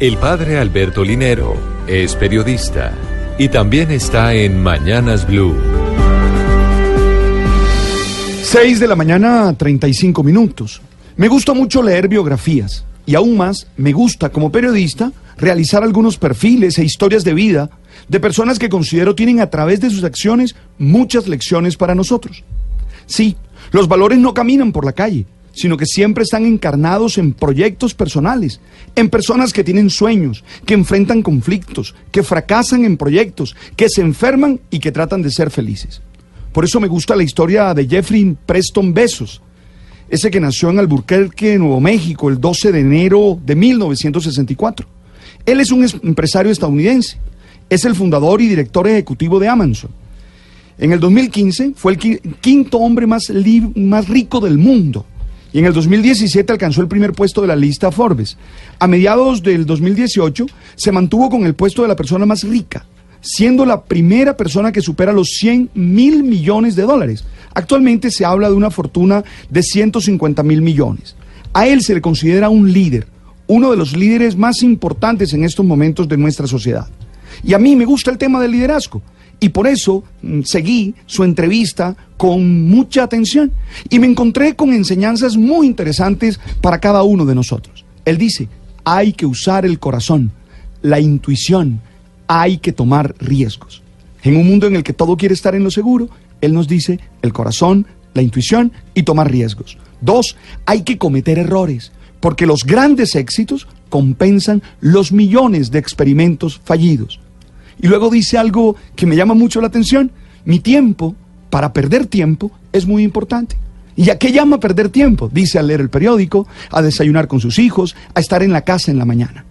El padre Alberto Linero es periodista y también está en Mañanas Blue. 6 de la mañana, 35 minutos. Me gusta mucho leer biografías y aún más me gusta como periodista realizar algunos perfiles e historias de vida de personas que considero tienen a través de sus acciones muchas lecciones para nosotros. Sí, los valores no caminan por la calle, sino que siempre están encarnados en proyectos personales, en personas que tienen sueños, que enfrentan conflictos, que fracasan en proyectos, que se enferman y que tratan de ser felices. Por eso me gusta la historia de Jeffrey Preston Besos, ese que nació en Albuquerque, Nuevo México, el 12 de enero de 1964. Él es un empresario estadounidense, es el fundador y director ejecutivo de Amazon. En el 2015 fue el quinto hombre más, más rico del mundo y en el 2017 alcanzó el primer puesto de la lista Forbes. A mediados del 2018 se mantuvo con el puesto de la persona más rica siendo la primera persona que supera los 100 mil millones de dólares. Actualmente se habla de una fortuna de 150 mil millones. A él se le considera un líder, uno de los líderes más importantes en estos momentos de nuestra sociedad. Y a mí me gusta el tema del liderazgo. Y por eso mm, seguí su entrevista con mucha atención y me encontré con enseñanzas muy interesantes para cada uno de nosotros. Él dice, hay que usar el corazón, la intuición, hay que tomar riesgos. En un mundo en el que todo quiere estar en lo seguro, Él nos dice el corazón, la intuición y tomar riesgos. Dos, hay que cometer errores, porque los grandes éxitos compensan los millones de experimentos fallidos. Y luego dice algo que me llama mucho la atención, mi tiempo, para perder tiempo, es muy importante. ¿Y a qué llama perder tiempo? Dice a leer el periódico, a desayunar con sus hijos, a estar en la casa en la mañana.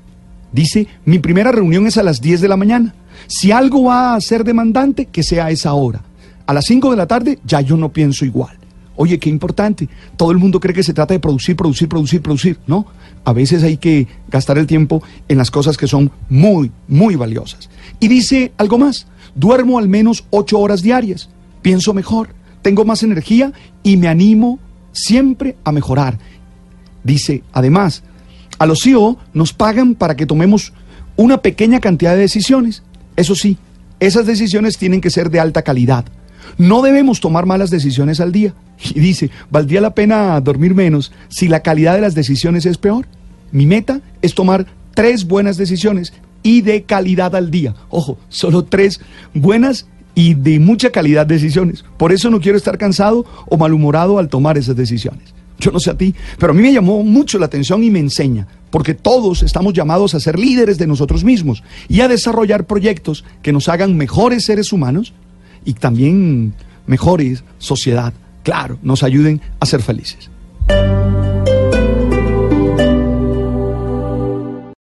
Dice, mi primera reunión es a las 10 de la mañana. Si algo va a ser demandante, que sea a esa hora. A las 5 de la tarde ya yo no pienso igual. Oye, qué importante. Todo el mundo cree que se trata de producir, producir, producir, producir. No, a veces hay que gastar el tiempo en las cosas que son muy, muy valiosas. Y dice algo más. Duermo al menos 8 horas diarias. Pienso mejor, tengo más energía y me animo siempre a mejorar. Dice, además, a los CEO nos pagan para que tomemos una pequeña cantidad de decisiones. Eso sí, esas decisiones tienen que ser de alta calidad. No debemos tomar malas decisiones al día. Y dice, ¿valdría la pena dormir menos si la calidad de las decisiones es peor? Mi meta es tomar tres buenas decisiones y de calidad al día. Ojo, solo tres buenas y de mucha calidad decisiones. Por eso no quiero estar cansado o malhumorado al tomar esas decisiones. Yo no sé a ti, pero a mí me llamó mucho la atención y me enseña, porque todos estamos llamados a ser líderes de nosotros mismos y a desarrollar proyectos que nos hagan mejores seres humanos y también mejores sociedad. Claro, nos ayuden a ser felices.